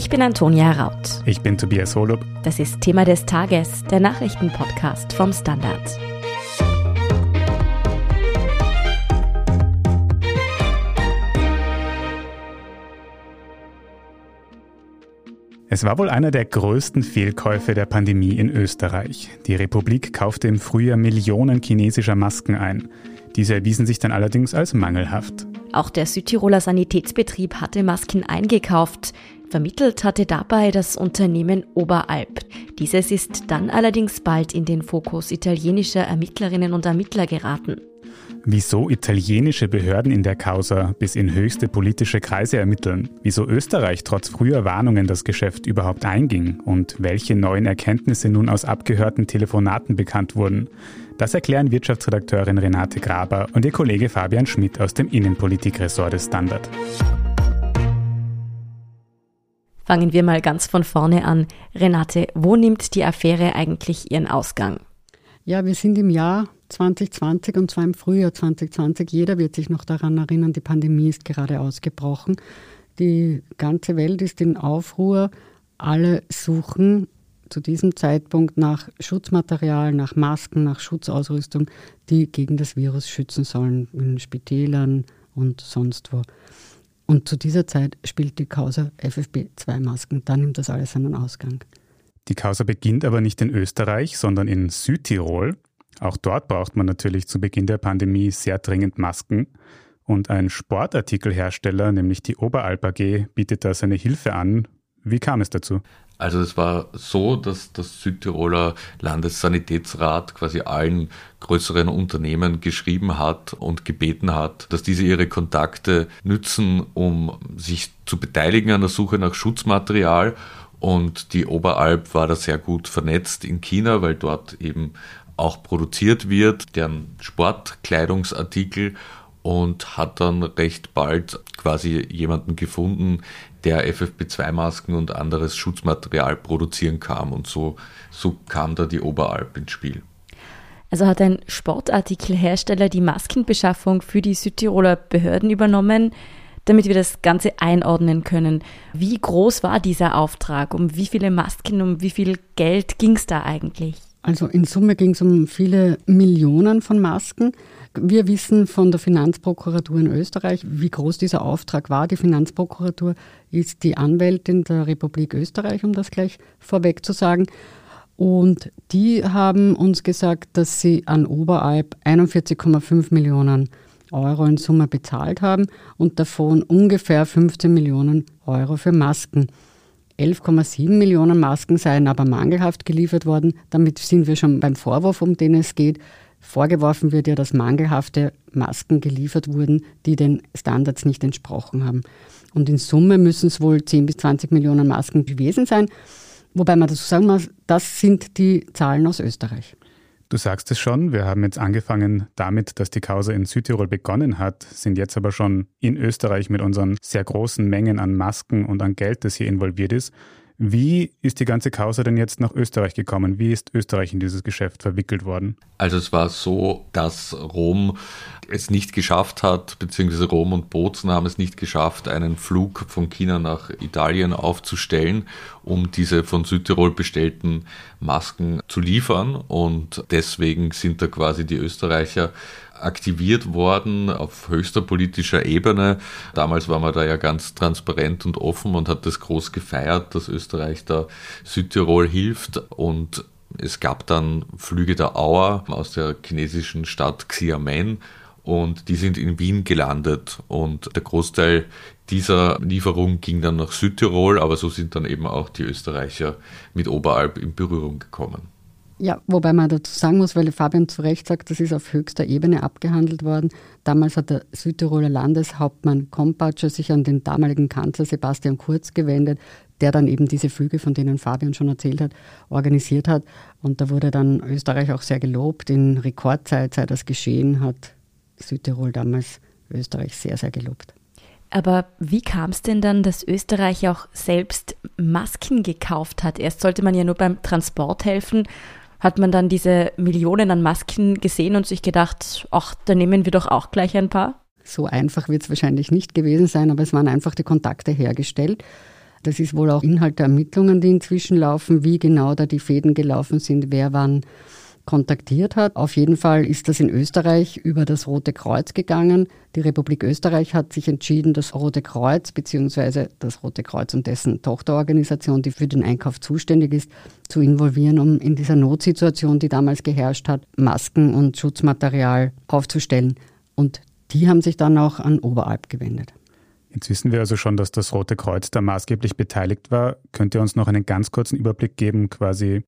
Ich bin Antonia Raut. Ich bin Tobias Holub. Das ist Thema des Tages, der Nachrichtenpodcast vom Standard. Es war wohl einer der größten Fehlkäufe der Pandemie in Österreich. Die Republik kaufte im Frühjahr Millionen chinesischer Masken ein. Diese erwiesen sich dann allerdings als mangelhaft. Auch der Südtiroler Sanitätsbetrieb hatte Masken eingekauft. Vermittelt hatte dabei das Unternehmen Oberalp. Dieses ist dann allerdings bald in den Fokus italienischer Ermittlerinnen und Ermittler geraten. Wieso italienische Behörden in der Causa bis in höchste politische Kreise ermitteln, wieso Österreich trotz früher Warnungen das Geschäft überhaupt einging und welche neuen Erkenntnisse nun aus abgehörten Telefonaten bekannt wurden, das erklären Wirtschaftsredakteurin Renate Graber und ihr Kollege Fabian Schmidt aus dem Innenpolitikressort des Standard. Fangen wir mal ganz von vorne an. Renate, wo nimmt die Affäre eigentlich ihren Ausgang? Ja, wir sind im Jahr 2020 und zwar im Frühjahr 2020. Jeder wird sich noch daran erinnern, die Pandemie ist gerade ausgebrochen. Die ganze Welt ist in Aufruhr. Alle suchen zu diesem Zeitpunkt nach Schutzmaterial, nach Masken, nach Schutzausrüstung, die gegen das Virus schützen sollen, in Spitälern und sonst wo. Und zu dieser Zeit spielt die Causa FFP2-Masken. Da nimmt das alles seinen Ausgang. Die Causa beginnt aber nicht in Österreich, sondern in Südtirol. Auch dort braucht man natürlich zu Beginn der Pandemie sehr dringend Masken. Und ein Sportartikelhersteller, nämlich die Oberalp AG, bietet da seine Hilfe an. Wie kam es dazu? Also es war so, dass das Südtiroler Landessanitätsrat quasi allen größeren Unternehmen geschrieben hat und gebeten hat, dass diese ihre Kontakte nützen, um sich zu beteiligen an der Suche nach Schutzmaterial. Und die Oberalp war da sehr gut vernetzt in China, weil dort eben auch produziert wird, deren Sportkleidungsartikel und hat dann recht bald quasi jemanden gefunden, der FFP2-Masken und anderes Schutzmaterial produzieren kann. Und so, so kam da die Oberalp ins Spiel. Also hat ein Sportartikelhersteller die Maskenbeschaffung für die Südtiroler Behörden übernommen, damit wir das Ganze einordnen können. Wie groß war dieser Auftrag? Um wie viele Masken, um wie viel Geld ging es da eigentlich? Also in Summe ging es um viele Millionen von Masken. Wir wissen von der Finanzprokuratur in Österreich, wie groß dieser Auftrag war. Die Finanzprokuratur ist die Anwältin der Republik Österreich, um das gleich vorweg zu sagen. Und die haben uns gesagt, dass sie an Oberalp 41,5 Millionen Euro in Summe bezahlt haben und davon ungefähr 15 Millionen Euro für Masken. 11,7 Millionen Masken seien aber mangelhaft geliefert worden. Damit sind wir schon beim Vorwurf, um den es geht. Vorgeworfen wird ja, dass mangelhafte Masken geliefert wurden, die den Standards nicht entsprochen haben. Und in Summe müssen es wohl 10 bis 20 Millionen Masken gewesen sein. Wobei man dazu sagen muss, das sind die Zahlen aus Österreich. Du sagst es schon, wir haben jetzt angefangen damit, dass die Causa in Südtirol begonnen hat, sind jetzt aber schon in Österreich mit unseren sehr großen Mengen an Masken und an Geld, das hier involviert ist. Wie ist die ganze Causa denn jetzt nach Österreich gekommen? Wie ist Österreich in dieses Geschäft verwickelt worden? Also es war so, dass Rom es nicht geschafft hat, beziehungsweise Rom und Bozen haben es nicht geschafft, einen Flug von China nach Italien aufzustellen, um diese von Südtirol bestellten Masken zu liefern. Und deswegen sind da quasi die Österreicher aktiviert worden auf höchster politischer Ebene. Damals war man da ja ganz transparent und offen und hat das groß gefeiert, dass Österreich da Südtirol hilft und es gab dann Flüge der Auer aus der chinesischen Stadt Xiamen und die sind in Wien gelandet und der Großteil dieser Lieferung ging dann nach Südtirol, aber so sind dann eben auch die Österreicher mit Oberalp in Berührung gekommen. Ja, wobei man dazu sagen muss, weil Fabian zu Recht sagt, das ist auf höchster Ebene abgehandelt worden. Damals hat der Südtiroler Landeshauptmann Kompatscher sich an den damaligen Kanzler Sebastian Kurz gewendet, der dann eben diese Flüge, von denen Fabian schon erzählt hat, organisiert hat. Und da wurde dann Österreich auch sehr gelobt. In Rekordzeit sei das geschehen, hat Südtirol damals Österreich sehr, sehr gelobt. Aber wie kam es denn dann, dass Österreich auch selbst Masken gekauft hat? Erst sollte man ja nur beim Transport helfen hat man dann diese Millionen an Masken gesehen und sich gedacht, ach, da nehmen wir doch auch gleich ein paar? So einfach wird es wahrscheinlich nicht gewesen sein, aber es waren einfach die Kontakte hergestellt. Das ist wohl auch Inhalt der Ermittlungen, die inzwischen laufen, wie genau da die Fäden gelaufen sind, wer wann kontaktiert hat. Auf jeden Fall ist das in Österreich über das Rote Kreuz gegangen. Die Republik Österreich hat sich entschieden, das Rote Kreuz bzw. das Rote Kreuz und dessen Tochterorganisation, die für den Einkauf zuständig ist, zu involvieren, um in dieser Notsituation, die damals geherrscht hat, Masken und Schutzmaterial aufzustellen. Und die haben sich dann auch an Oberalp gewendet. Jetzt wissen wir also schon, dass das Rote Kreuz da maßgeblich beteiligt war. Könnt ihr uns noch einen ganz kurzen Überblick geben, quasi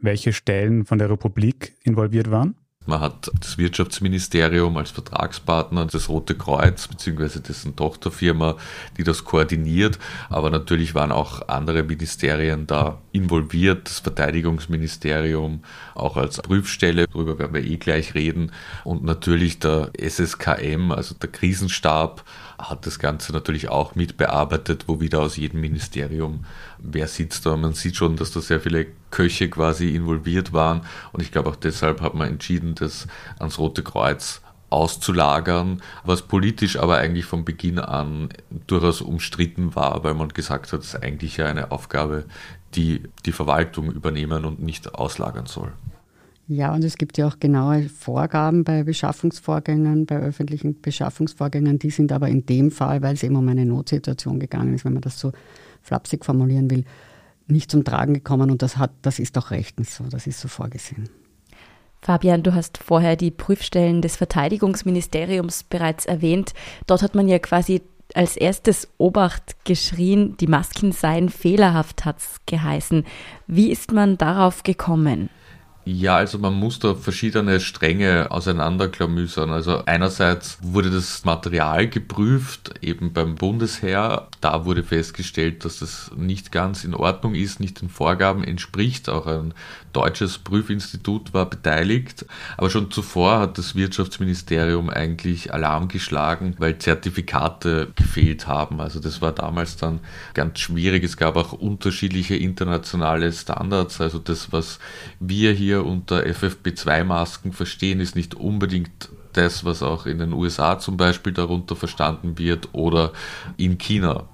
welche Stellen von der Republik involviert waren? Man hat das Wirtschaftsministerium als Vertragspartner, das Rote Kreuz bzw. dessen Tochterfirma, die das koordiniert. Aber natürlich waren auch andere Ministerien da involviert, das Verteidigungsministerium auch als Prüfstelle, darüber werden wir eh gleich reden. Und natürlich der SSKM, also der Krisenstab, hat das Ganze natürlich auch mitbearbeitet, wo wieder aus jedem Ministerium wer sitzt da. Man sieht schon, dass da sehr viele Köche quasi involviert waren und ich glaube auch deshalb hat man entschieden, das ans Rote Kreuz auszulagern, was politisch aber eigentlich von Beginn an durchaus umstritten war, weil man gesagt hat, es ist eigentlich ja eine Aufgabe, die die Verwaltung übernehmen und nicht auslagern soll. Ja, und es gibt ja auch genaue Vorgaben bei Beschaffungsvorgängen, bei öffentlichen Beschaffungsvorgängen. Die sind aber in dem Fall, weil es eben um eine Notsituation gegangen ist, wenn man das so flapsig formulieren will, nicht zum Tragen gekommen. Und das, hat, das ist auch rechtens so, das ist so vorgesehen. Fabian, du hast vorher die Prüfstellen des Verteidigungsministeriums bereits erwähnt. Dort hat man ja quasi als erstes Obacht geschrien, die Masken seien fehlerhaft, hat es geheißen. Wie ist man darauf gekommen? Ja, also man muss da verschiedene Stränge auseinanderklamüsern. Also einerseits wurde das Material geprüft, eben beim Bundesheer. Da wurde festgestellt, dass das nicht ganz in Ordnung ist, nicht den Vorgaben entspricht. Auch ein deutsches Prüfinstitut war beteiligt. Aber schon zuvor hat das Wirtschaftsministerium eigentlich Alarm geschlagen, weil Zertifikate gefehlt haben. Also das war damals dann ganz schwierig. Es gab auch unterschiedliche internationale Standards. Also das, was wir hier unter FFP2-Masken verstehen, ist nicht unbedingt das, was auch in den USA zum Beispiel darunter verstanden wird oder in China.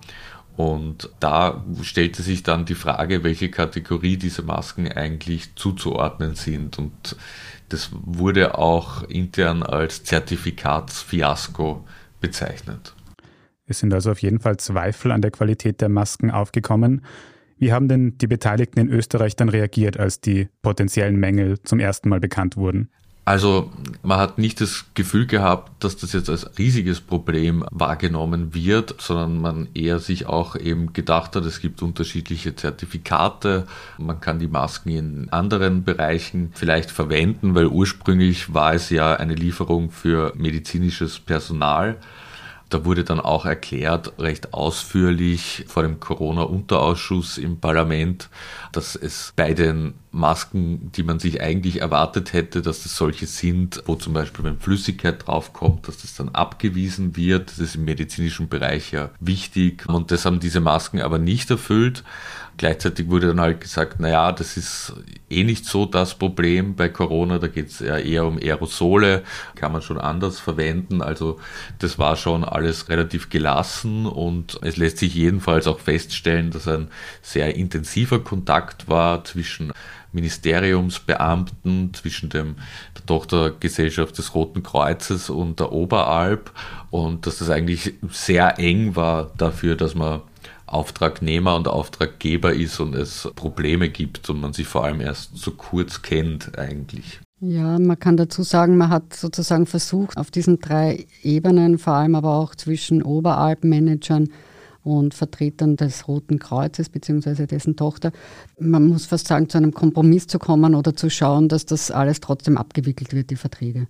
Und da stellte sich dann die Frage, welche Kategorie diese Masken eigentlich zuzuordnen sind. Und das wurde auch intern als Zertifikatsfiasko bezeichnet. Es sind also auf jeden Fall Zweifel an der Qualität der Masken aufgekommen. Wie haben denn die Beteiligten in Österreich dann reagiert, als die potenziellen Mängel zum ersten Mal bekannt wurden? Also man hat nicht das Gefühl gehabt, dass das jetzt als riesiges Problem wahrgenommen wird, sondern man eher sich auch eben gedacht hat, es gibt unterschiedliche Zertifikate, man kann die Masken in anderen Bereichen vielleicht verwenden, weil ursprünglich war es ja eine Lieferung für medizinisches Personal. Da wurde dann auch erklärt, recht ausführlich vor dem Corona-Unterausschuss im Parlament, dass es bei den Masken, die man sich eigentlich erwartet hätte, dass das solche sind, wo zum Beispiel wenn Flüssigkeit draufkommt, dass das dann abgewiesen wird. Das ist im medizinischen Bereich ja wichtig und das haben diese Masken aber nicht erfüllt. Gleichzeitig wurde dann halt gesagt, naja, das ist eh nicht so das Problem bei Corona, da geht es eher um Aerosole, kann man schon anders verwenden. Also das war schon alles relativ gelassen und es lässt sich jedenfalls auch feststellen, dass ein sehr intensiver Kontakt war zwischen Ministeriumsbeamten, zwischen dem, der Tochtergesellschaft des Roten Kreuzes und der Oberalp und dass das eigentlich sehr eng war dafür, dass man Auftragnehmer und Auftraggeber ist und es Probleme gibt und man sich vor allem erst so kurz kennt eigentlich. Ja, man kann dazu sagen, man hat sozusagen versucht, auf diesen drei Ebenen, vor allem aber auch zwischen Oberalp-Managern und Vertretern des Roten Kreuzes bzw. dessen Tochter, man muss fast sagen, zu einem Kompromiss zu kommen oder zu schauen, dass das alles trotzdem abgewickelt wird, die Verträge.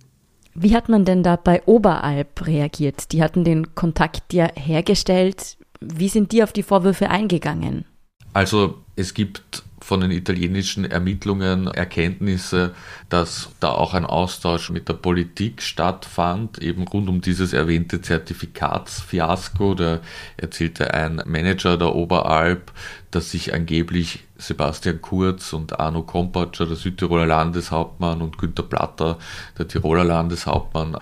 Wie hat man denn da bei Oberalp reagiert? Die hatten den Kontakt ja hergestellt. Wie sind die auf die Vorwürfe eingegangen? Also es gibt von den italienischen Ermittlungen Erkenntnisse, dass da auch ein Austausch mit der Politik stattfand, eben rund um dieses erwähnte Zertifikatsfiasko. Da erzählte ein Manager der Oberalp, dass sich angeblich Sebastian Kurz und Arno Kompatscher, der Südtiroler Landeshauptmann, und Günter Platter, der Tiroler Landeshauptmann,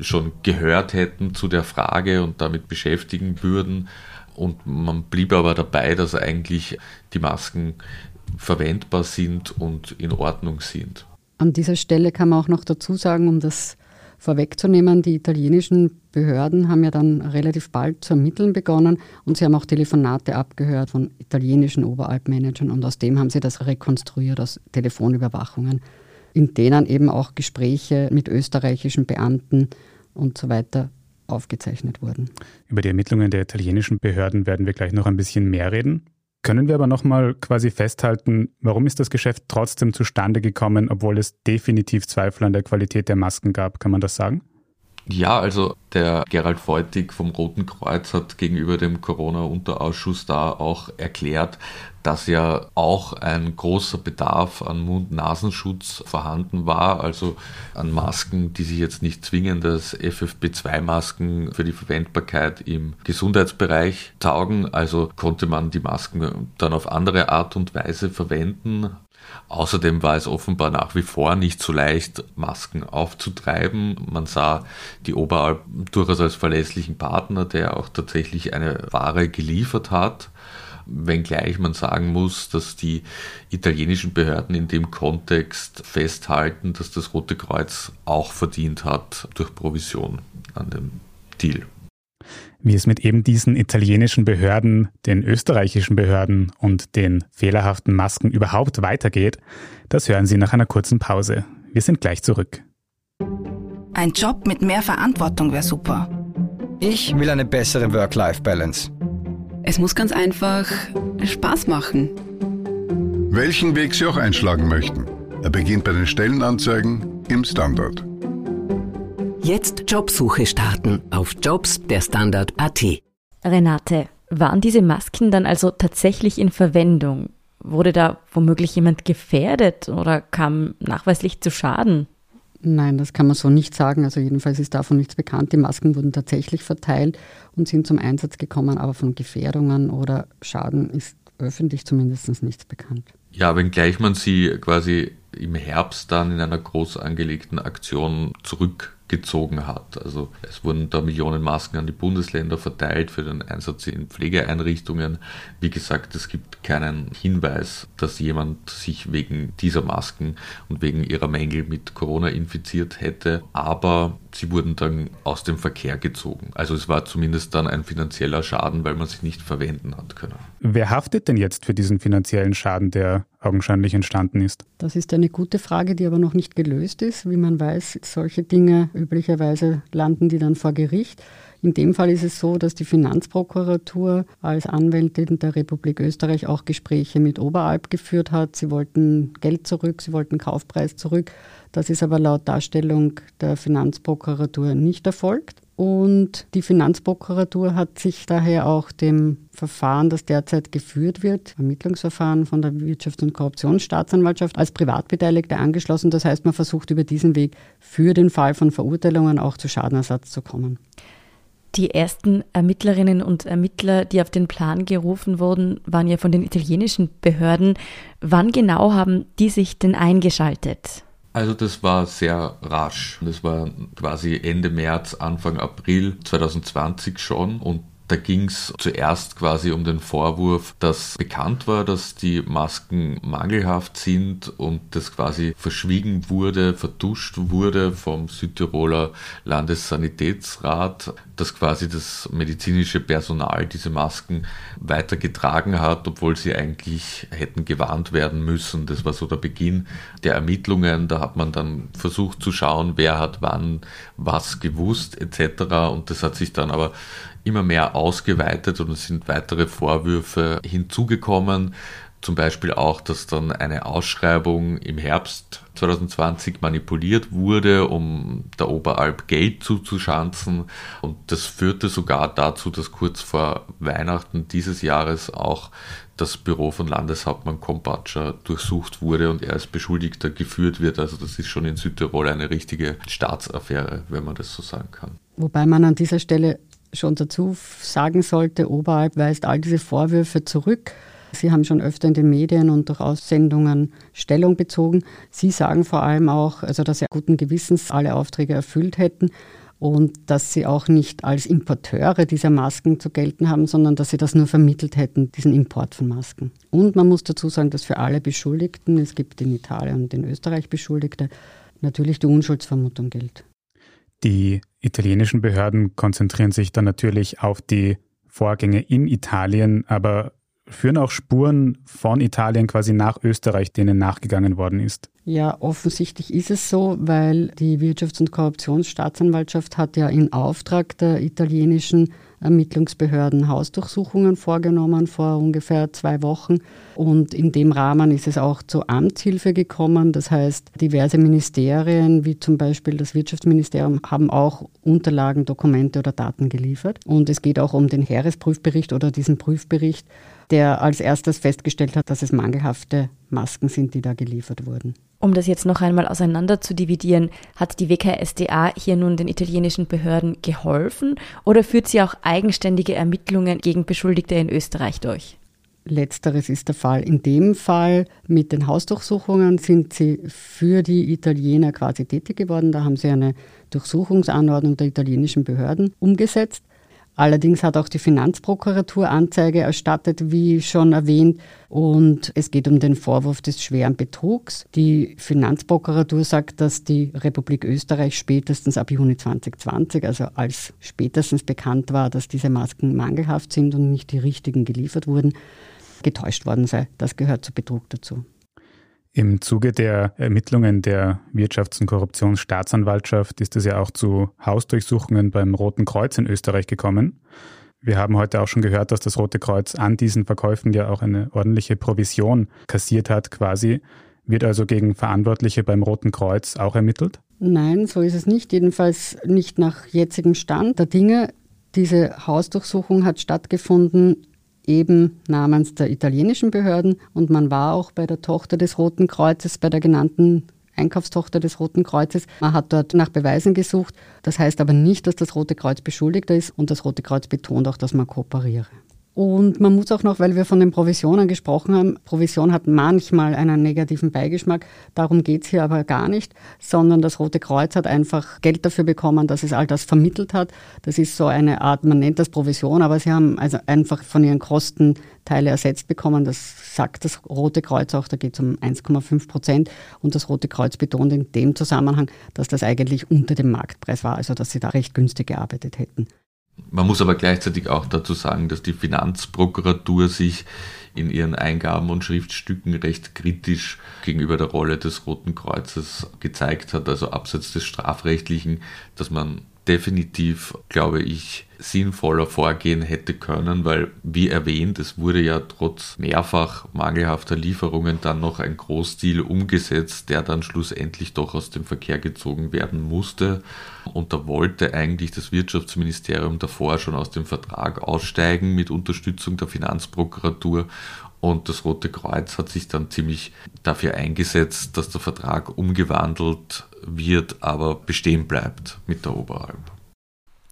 schon gehört hätten zu der Frage und damit beschäftigen würden. Und man blieb aber dabei, dass eigentlich die Masken verwendbar sind und in Ordnung sind. An dieser Stelle kann man auch noch dazu sagen, um das vorwegzunehmen, die italienischen Behörden haben ja dann relativ bald zu ermitteln begonnen und sie haben auch Telefonate abgehört von italienischen Oberalpmanagern und aus dem haben sie das rekonstruiert aus Telefonüberwachungen, in denen eben auch Gespräche mit österreichischen Beamten und so weiter aufgezeichnet wurden. Über die Ermittlungen der italienischen Behörden werden wir gleich noch ein bisschen mehr reden. Können wir aber nochmal quasi festhalten, warum ist das Geschäft trotzdem zustande gekommen, obwohl es definitiv Zweifel an der Qualität der Masken gab? Kann man das sagen? Ja, also der Gerald Feutig vom Roten Kreuz hat gegenüber dem Corona-Unterausschuss da auch erklärt, dass ja auch ein großer Bedarf an Mund-Nasenschutz vorhanden war, also an Masken, die sich jetzt nicht zwingend als FFP2-Masken für die Verwendbarkeit im Gesundheitsbereich taugen. Also konnte man die Masken dann auf andere Art und Weise verwenden. Außerdem war es offenbar nach wie vor nicht so leicht, Masken aufzutreiben. Man sah die Oberalp durchaus als verlässlichen Partner, der auch tatsächlich eine Ware geliefert hat. Wenngleich man sagen muss, dass die italienischen Behörden in dem Kontext festhalten, dass das Rote Kreuz auch verdient hat durch Provision an dem Deal. Wie es mit eben diesen italienischen Behörden, den österreichischen Behörden und den fehlerhaften Masken überhaupt weitergeht, das hören Sie nach einer kurzen Pause. Wir sind gleich zurück. Ein Job mit mehr Verantwortung wäre super. Ich will eine bessere Work-Life-Balance. Es muss ganz einfach Spaß machen. Welchen Weg Sie auch einschlagen möchten. Er beginnt bei den Stellenanzeigen im Standard. Jetzt Jobsuche starten auf Jobs der Standard.at. Renate, waren diese Masken dann also tatsächlich in Verwendung? Wurde da womöglich jemand gefährdet oder kam nachweislich zu Schaden? Nein, das kann man so nicht sagen. Also jedenfalls ist davon nichts bekannt. Die Masken wurden tatsächlich verteilt und sind zum Einsatz gekommen, aber von Gefährdungen oder Schaden ist öffentlich zumindest nichts bekannt. Ja, wenngleich man sie quasi im Herbst dann in einer groß angelegten Aktion zurück gezogen hat. Also es wurden da Millionen Masken an die Bundesländer verteilt für den Einsatz in Pflegeeinrichtungen. Wie gesagt, es gibt keinen Hinweis, dass jemand sich wegen dieser Masken und wegen ihrer Mängel mit Corona infiziert hätte, aber sie wurden dann aus dem Verkehr gezogen. Also es war zumindest dann ein finanzieller Schaden, weil man sie nicht verwenden hat können. Wer haftet denn jetzt für diesen finanziellen Schaden, der augenscheinlich entstanden ist? Das ist eine gute Frage, die aber noch nicht gelöst ist. Wie man weiß, solche Dinge üblicherweise landen die dann vor Gericht. In dem Fall ist es so, dass die Finanzprokuratur als Anwältin der Republik Österreich auch Gespräche mit Oberalp geführt hat. Sie wollten Geld zurück, sie wollten Kaufpreis zurück. Das ist aber laut Darstellung der Finanzprokuratur nicht erfolgt. Und die Finanzprokuratur hat sich daher auch dem Verfahren, das derzeit geführt wird, Ermittlungsverfahren von der Wirtschafts- und Korruptionsstaatsanwaltschaft, als Privatbeteiligte angeschlossen. Das heißt, man versucht über diesen Weg für den Fall von Verurteilungen auch zu Schadenersatz zu kommen. Die ersten Ermittlerinnen und Ermittler, die auf den Plan gerufen wurden, waren ja von den italienischen Behörden. Wann genau haben die sich denn eingeschaltet? Also das war sehr rasch. Das war quasi Ende März, Anfang April 2020 schon und da ging es zuerst quasi um den Vorwurf, dass bekannt war, dass die Masken mangelhaft sind und das quasi verschwiegen wurde, vertuscht wurde vom Südtiroler Landessanitätsrat, dass quasi das medizinische Personal diese Masken weitergetragen hat, obwohl sie eigentlich hätten gewarnt werden müssen. Das war so der Beginn der Ermittlungen. Da hat man dann versucht zu schauen, wer hat wann was gewusst etc. Und das hat sich dann aber immer mehr ausgeweitet und es sind weitere Vorwürfe hinzugekommen. Zum Beispiel auch, dass dann eine Ausschreibung im Herbst 2020 manipuliert wurde, um der Oberalp Geld zuzuschanzen. Und das führte sogar dazu, dass kurz vor Weihnachten dieses Jahres auch das Büro von Landeshauptmann Kompatscher durchsucht wurde und er als Beschuldigter geführt wird. Also das ist schon in Südtirol eine richtige Staatsaffäre, wenn man das so sagen kann. Wobei man an dieser Stelle schon dazu sagen sollte, Oberalp weist all diese Vorwürfe zurück. Sie haben schon öfter in den Medien und durch Aussendungen Stellung bezogen. Sie sagen vor allem auch, also dass sie guten Gewissens alle Aufträge erfüllt hätten. und dass sie auch nicht als Importeure dieser Masken zu gelten haben, sondern dass sie das nur vermittelt hätten, diesen Import von Masken. Und man muss dazu sagen, dass für alle Beschuldigten, es gibt in Italien und in Österreich Beschuldigte, natürlich die Unschuldsvermutung gilt. Die italienischen Behörden konzentrieren sich dann natürlich auf die Vorgänge in Italien, aber führen auch Spuren von Italien quasi nach Österreich, denen nachgegangen worden ist? Ja, offensichtlich ist es so, weil die Wirtschafts- und Korruptionsstaatsanwaltschaft hat ja in Auftrag der italienischen Ermittlungsbehörden Hausdurchsuchungen vorgenommen vor ungefähr zwei Wochen. Und in dem Rahmen ist es auch zur Amtshilfe gekommen. Das heißt, diverse Ministerien, wie zum Beispiel das Wirtschaftsministerium, haben auch Unterlagen, Dokumente oder Daten geliefert. Und es geht auch um den Heeresprüfbericht oder diesen Prüfbericht, der als erstes festgestellt hat, dass es mangelhafte Masken sind, die da geliefert wurden. Um das jetzt noch einmal auseinander zu dividieren, hat die WKSDA hier nun den italienischen Behörden geholfen oder führt sie auch eigenständige Ermittlungen gegen Beschuldigte in Österreich durch? Letzteres ist der Fall. In dem Fall mit den Hausdurchsuchungen sind sie für die Italiener quasi tätig geworden. Da haben sie eine Durchsuchungsanordnung der italienischen Behörden umgesetzt. Allerdings hat auch die Finanzprokuratur Anzeige erstattet, wie schon erwähnt. Und es geht um den Vorwurf des schweren Betrugs. Die Finanzprokuratur sagt, dass die Republik Österreich spätestens ab Juni 2020, also als spätestens bekannt war, dass diese Masken mangelhaft sind und nicht die richtigen geliefert wurden, getäuscht worden sei. Das gehört zu Betrug dazu. Im Zuge der Ermittlungen der Wirtschafts- und Korruptionsstaatsanwaltschaft ist es ja auch zu Hausdurchsuchungen beim Roten Kreuz in Österreich gekommen. Wir haben heute auch schon gehört, dass das Rote Kreuz an diesen Verkäufen ja auch eine ordentliche Provision kassiert hat, quasi. Wird also gegen Verantwortliche beim Roten Kreuz auch ermittelt? Nein, so ist es nicht. Jedenfalls nicht nach jetzigem Stand der Dinge. Diese Hausdurchsuchung hat stattgefunden eben namens der italienischen Behörden und man war auch bei der Tochter des Roten Kreuzes, bei der genannten Einkaufstochter des Roten Kreuzes. Man hat dort nach Beweisen gesucht. Das heißt aber nicht, dass das Rote Kreuz Beschuldigter ist und das Rote Kreuz betont auch, dass man kooperiere. Und man muss auch noch, weil wir von den Provisionen gesprochen haben, Provision hat manchmal einen negativen Beigeschmack. Darum geht es hier aber gar nicht, sondern das Rote Kreuz hat einfach Geld dafür bekommen, dass es all das vermittelt hat. Das ist so eine Art, man nennt das Provision, aber sie haben also einfach von ihren Kosten Teile ersetzt bekommen. Das sagt das Rote Kreuz auch, da geht es um 1,5 Prozent. Und das Rote Kreuz betont in dem Zusammenhang, dass das eigentlich unter dem Marktpreis war, also dass sie da recht günstig gearbeitet hätten. Man muss aber gleichzeitig auch dazu sagen, dass die Finanzprokuratur sich in ihren Eingaben und Schriftstücken recht kritisch gegenüber der Rolle des Roten Kreuzes gezeigt hat, also abseits des strafrechtlichen, dass man definitiv, glaube ich, sinnvoller vorgehen hätte können, weil, wie erwähnt, es wurde ja trotz mehrfach mangelhafter Lieferungen dann noch ein Großstil umgesetzt, der dann schlussendlich doch aus dem Verkehr gezogen werden musste. Und da wollte eigentlich das Wirtschaftsministerium davor schon aus dem Vertrag aussteigen mit Unterstützung der Finanzprokuratur. Und das Rote Kreuz hat sich dann ziemlich dafür eingesetzt, dass der Vertrag umgewandelt wird, aber bestehen bleibt mit der Oberalp.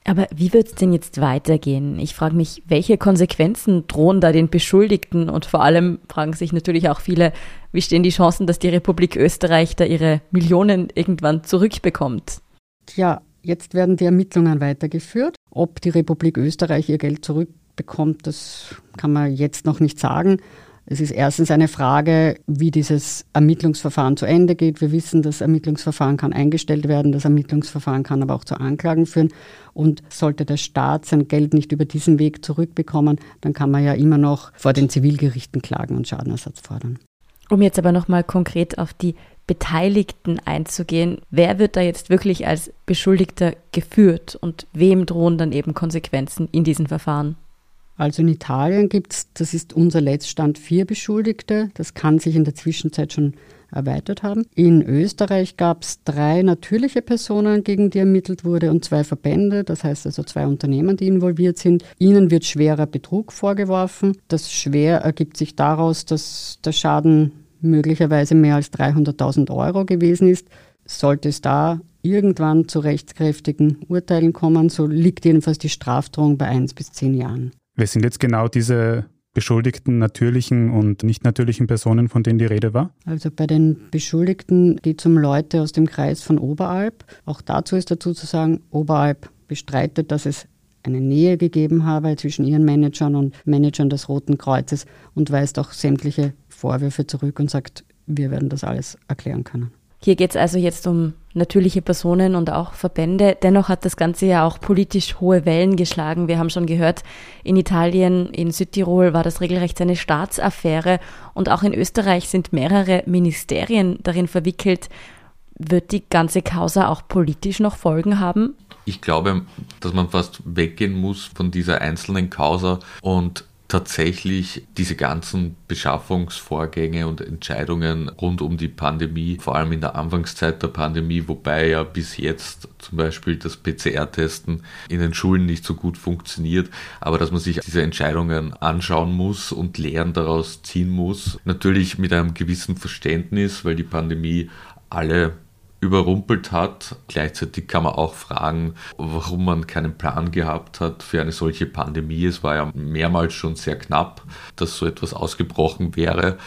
Aber wie wird es denn jetzt weitergehen? Ich frage mich, welche Konsequenzen drohen da den Beschuldigten? Und vor allem fragen sich natürlich auch viele, wie stehen die Chancen, dass die Republik Österreich da ihre Millionen irgendwann zurückbekommt? Tja, jetzt werden die Ermittlungen weitergeführt. Ob die Republik Österreich ihr Geld zurückbekommt, das kann man jetzt noch nicht sagen. Es ist erstens eine Frage, wie dieses Ermittlungsverfahren zu Ende geht. Wir wissen, das Ermittlungsverfahren kann eingestellt werden, das Ermittlungsverfahren kann aber auch zu Anklagen führen. Und sollte der Staat sein Geld nicht über diesen Weg zurückbekommen, dann kann man ja immer noch vor den Zivilgerichten klagen und Schadenersatz fordern. Um jetzt aber nochmal konkret auf die Beteiligten einzugehen, wer wird da jetzt wirklich als Beschuldigter geführt und wem drohen dann eben Konsequenzen in diesen Verfahren? Also in Italien gibt es, das ist unser Letztstand, vier Beschuldigte. Das kann sich in der Zwischenzeit schon erweitert haben. In Österreich gab es drei natürliche Personen, gegen die ermittelt wurde, und zwei Verbände, das heißt also zwei Unternehmen, die involviert sind. Ihnen wird schwerer Betrug vorgeworfen. Das schwer ergibt sich daraus, dass der Schaden möglicherweise mehr als 300.000 Euro gewesen ist. Sollte es da irgendwann zu rechtskräftigen Urteilen kommen, so liegt jedenfalls die Strafdrohung bei eins bis zehn Jahren. Wer sind jetzt genau diese beschuldigten natürlichen und nicht natürlichen Personen, von denen die Rede war? Also bei den Beschuldigten geht es um Leute aus dem Kreis von Oberalp. Auch dazu ist dazu zu sagen, Oberalp bestreitet, dass es eine Nähe gegeben habe zwischen ihren Managern und Managern des Roten Kreuzes und weist auch sämtliche Vorwürfe zurück und sagt, wir werden das alles erklären können. Hier geht es also jetzt um natürliche Personen und auch Verbände. Dennoch hat das Ganze ja auch politisch hohe Wellen geschlagen. Wir haben schon gehört, in Italien, in Südtirol war das regelrecht eine Staatsaffäre und auch in Österreich sind mehrere Ministerien darin verwickelt. Wird die ganze Causa auch politisch noch Folgen haben? Ich glaube, dass man fast weggehen muss von dieser einzelnen Causa und tatsächlich diese ganzen Beschaffungsvorgänge und Entscheidungen rund um die Pandemie, vor allem in der Anfangszeit der Pandemie, wobei ja bis jetzt zum Beispiel das PCR-Testen in den Schulen nicht so gut funktioniert, aber dass man sich diese Entscheidungen anschauen muss und Lehren daraus ziehen muss. Natürlich mit einem gewissen Verständnis, weil die Pandemie alle überrumpelt hat. Gleichzeitig kann man auch fragen, warum man keinen Plan gehabt hat für eine solche Pandemie. Es war ja mehrmals schon sehr knapp, dass so etwas ausgebrochen wäre.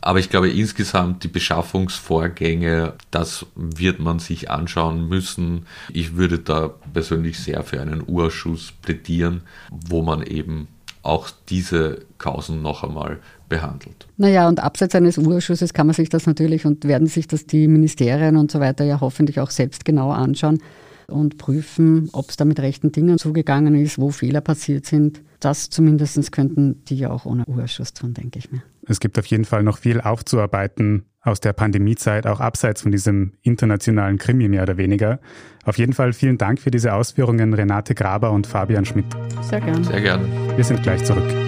Aber ich glaube insgesamt die Beschaffungsvorgänge, das wird man sich anschauen müssen. Ich würde da persönlich sehr für einen Urschuss plädieren, wo man eben auch diese Kausen noch einmal behandelt. Naja, und abseits eines Urschusses kann man sich das natürlich und werden sich das die Ministerien und so weiter ja hoffentlich auch selbst genau anschauen und prüfen, ob es da mit rechten Dingen zugegangen ist, wo Fehler passiert sind. Das zumindest könnten die ja auch ohne Urschuss tun, denke ich mir. Es gibt auf jeden Fall noch viel aufzuarbeiten aus der Pandemiezeit, auch abseits von diesem internationalen Krimi mehr oder weniger. Auf jeden Fall vielen Dank für diese Ausführungen, Renate Graber und Fabian Schmidt. Sehr gern. Sehr gern. Wir sind gleich zurück.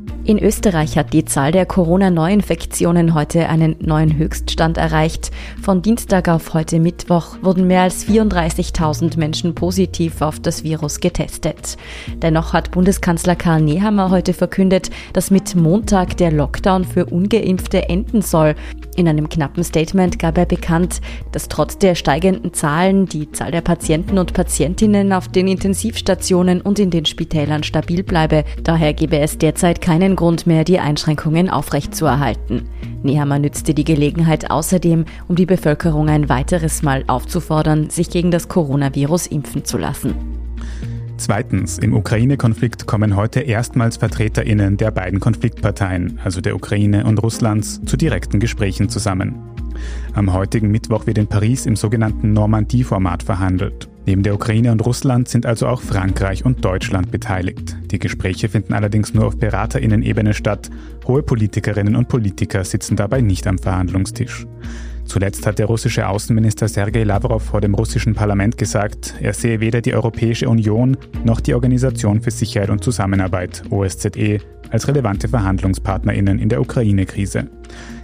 In Österreich hat die Zahl der Corona-Neuinfektionen heute einen neuen Höchststand erreicht. Von Dienstag auf heute Mittwoch wurden mehr als 34.000 Menschen positiv auf das Virus getestet. Dennoch hat Bundeskanzler Karl Nehammer heute verkündet, dass mit Montag der Lockdown für ungeimpfte enden soll. In einem knappen Statement gab er bekannt, dass trotz der steigenden Zahlen die Zahl der Patienten und Patientinnen auf den Intensivstationen und in den Spitälern stabil bleibe. Daher gebe es derzeit keinen Grund mehr, die Einschränkungen aufrechtzuerhalten. Nehammer nützte die Gelegenheit außerdem, um die Bevölkerung ein weiteres Mal aufzufordern, sich gegen das Coronavirus impfen zu lassen. Zweitens, im Ukraine-Konflikt kommen heute erstmals VertreterInnen der beiden Konfliktparteien, also der Ukraine und Russlands, zu direkten Gesprächen zusammen. Am heutigen Mittwoch wird in Paris im sogenannten Normandie-Format verhandelt. Neben der Ukraine und Russland sind also auch Frankreich und Deutschland beteiligt. Die Gespräche finden allerdings nur auf Beraterinnen-Ebene statt. Hohe Politikerinnen und Politiker sitzen dabei nicht am Verhandlungstisch. Zuletzt hat der russische Außenminister Sergei Lavrov vor dem russischen Parlament gesagt, er sehe weder die Europäische Union noch die Organisation für Sicherheit und Zusammenarbeit, OSZE, als relevante Verhandlungspartnerinnen in der Ukraine-Krise.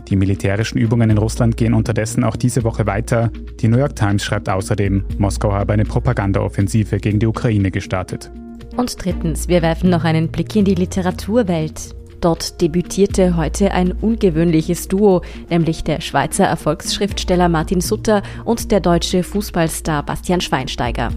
Die militärischen Übungen in Russland gehen unterdessen auch diese Woche weiter. Die New York Times schreibt außerdem, Moskau habe eine Propagandaoffensive gegen die Ukraine gestartet. Und drittens, wir werfen noch einen Blick in die Literaturwelt. Dort debütierte heute ein ungewöhnliches Duo, nämlich der Schweizer Erfolgsschriftsteller Martin Sutter und der deutsche Fußballstar Bastian Schweinsteiger.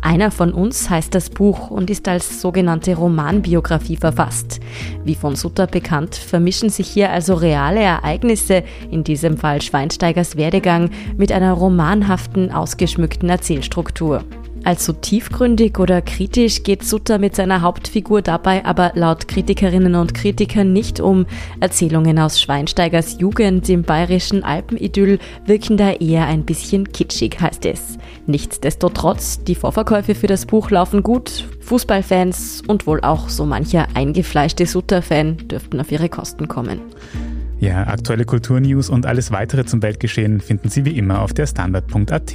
Einer von uns heißt das Buch und ist als sogenannte Romanbiografie verfasst. Wie von Sutter bekannt, vermischen sich hier also reale Ereignisse, in diesem Fall Schweinsteigers Werdegang, mit einer romanhaften, ausgeschmückten Erzählstruktur. Allzu tiefgründig oder kritisch geht Sutter mit seiner Hauptfigur dabei aber laut Kritikerinnen und Kritikern nicht um. Erzählungen aus Schweinsteigers Jugend im bayerischen Alpenidyll wirken da eher ein bisschen kitschig, heißt es. Nichtsdestotrotz, die Vorverkäufe für das Buch laufen gut. Fußballfans und wohl auch so mancher eingefleischte Sutter-Fan dürften auf ihre Kosten kommen. Ja, aktuelle Kulturnews und alles weitere zum Weltgeschehen finden Sie wie immer auf der Standard.at.